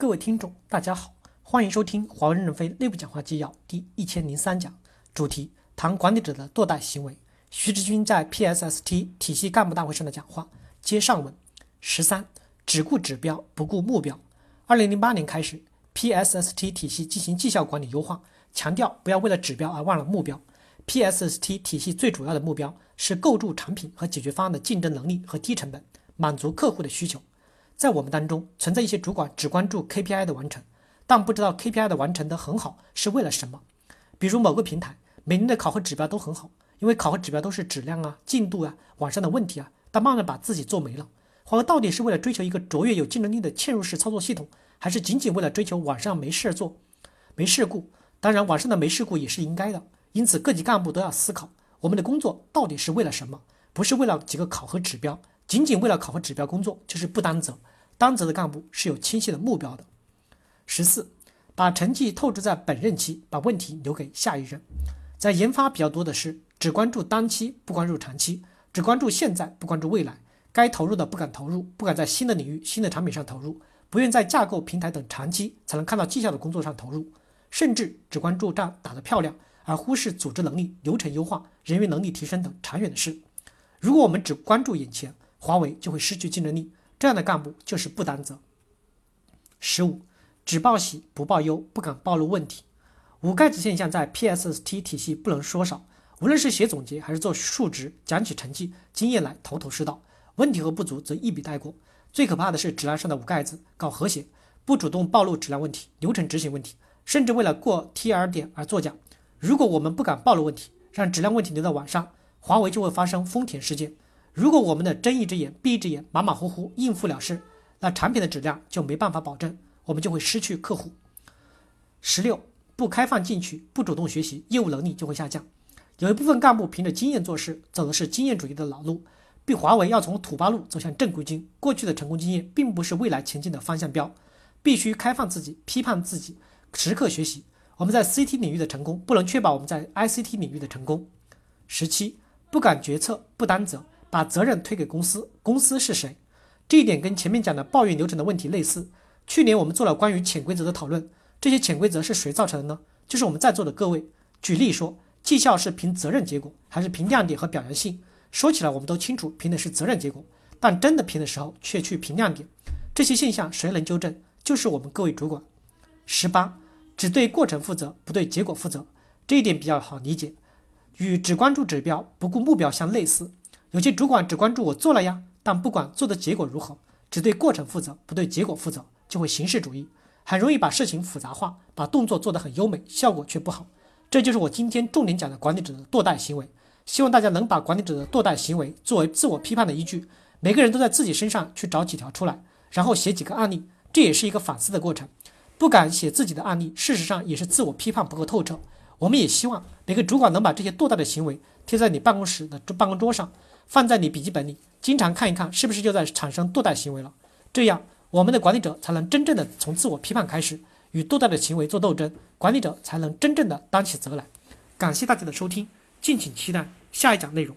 各位听众，大家好，欢迎收听华为任正非内部讲话纪要第一千零三讲，主题谈管理者的堕代行为。徐志军在 PSST 体系干部大会上的讲话。接上文十三，只顾指标不顾目标。二零零八年开始，PSST 体系进行绩效管理优化，强调不要为了指标而忘了目标。PSST 体系最主要的目标是构筑产品和解决方案的竞争能力和低成本，满足客户的需求。在我们当中存在一些主管只关注 KPI 的完成，但不知道 KPI 的完成的很好是为了什么。比如某个平台每年的考核指标都很好，因为考核指标都是质量啊、进度啊、网上的问题啊，但慢慢把自己做没了。华为到底是为了追求一个卓越有竞争力的嵌入式操作系统，还是仅仅为了追求网上没事做、没事故？当然，网上的没事故也是应该的。因此，各级干部都要思考，我们的工作到底是为了什么？不是为了几个考核指标，仅仅为了考核指标工作就是不担责。担责的干部是有清晰的目标的。十四，把成绩透支在本任期，把问题留给下一任。在研发比较多的是只关注当期，不关注长期；只关注现在，不关注未来。该投入的不敢投入，不敢在新的领域、新的产品上投入，不愿在架构、平台等长期才能看到绩效的工作上投入，甚至只关注仗打得漂亮，而忽视组织能力、流程优化、人员能力提升等长远的事。如果我们只关注眼前，华为就会失去竞争力。这样的干部就是不担责。十五，只报喜不报忧，不敢暴露问题。五盖子现象在 PSST 体系不能说少，无论是写总结还是做述职讲起成绩经验来，头头是道。问题和不足则一笔带过。最可怕的是质量上的五盖子，搞和谐，不主动暴露质量问题、流程执行问题，甚至为了过 TR 点而作假。如果我们不敢暴露问题，让质量问题留到晚上，华为就会发生丰田事件。如果我们的睁一只眼闭一只眼，马马虎虎应付了事，那产品的质量就没办法保证，我们就会失去客户。十六，不开放进取，不主动学习，业务能力就会下降。有一部分干部凭着经验做事，走的是经验主义的老路，比华为要从土八路走向正规军。过去的成功经验并不是未来前进的方向标，必须开放自己，批判自己，时刻学习。我们在 CT 领域的成功，不能确保我们在 ICT 领域的成功。十七，不敢决策，不担责。把责任推给公司，公司是谁？这一点跟前面讲的抱怨流程的问题类似。去年我们做了关于潜规则的讨论，这些潜规则是谁造成的呢？就是我们在座的各位。举例说，绩效是凭责任结果，还是凭亮点和表扬性？说起来我们都清楚，凭的是责任结果，但真的凭的时候却去凭亮点。这些现象谁能纠正？就是我们各位主管。十八，只对过程负责，不对结果负责。这一点比较好理解，与只关注指标不顾目标相类似。有些主管只关注我做了呀，但不管做的结果如何，只对过程负责，不对结果负责，就会形式主义，很容易把事情复杂化，把动作做得很优美，效果却不好。这就是我今天重点讲的管理者的堕代行为。希望大家能把管理者的堕代行为作为自我批判的依据，每个人都在自己身上去找几条出来，然后写几个案例，这也是一个反思的过程。不敢写自己的案例，事实上也是自我批判不够透彻。我们也希望每个主管能把这些堕代的行为贴在你办公室的办公桌上。放在你笔记本里，经常看一看，是不是就在产生堕代行为了？这样，我们的管理者才能真正的从自我批判开始，与堕代的行为做斗争，管理者才能真正的担起责来。感谢大家的收听，敬请期待下一讲内容。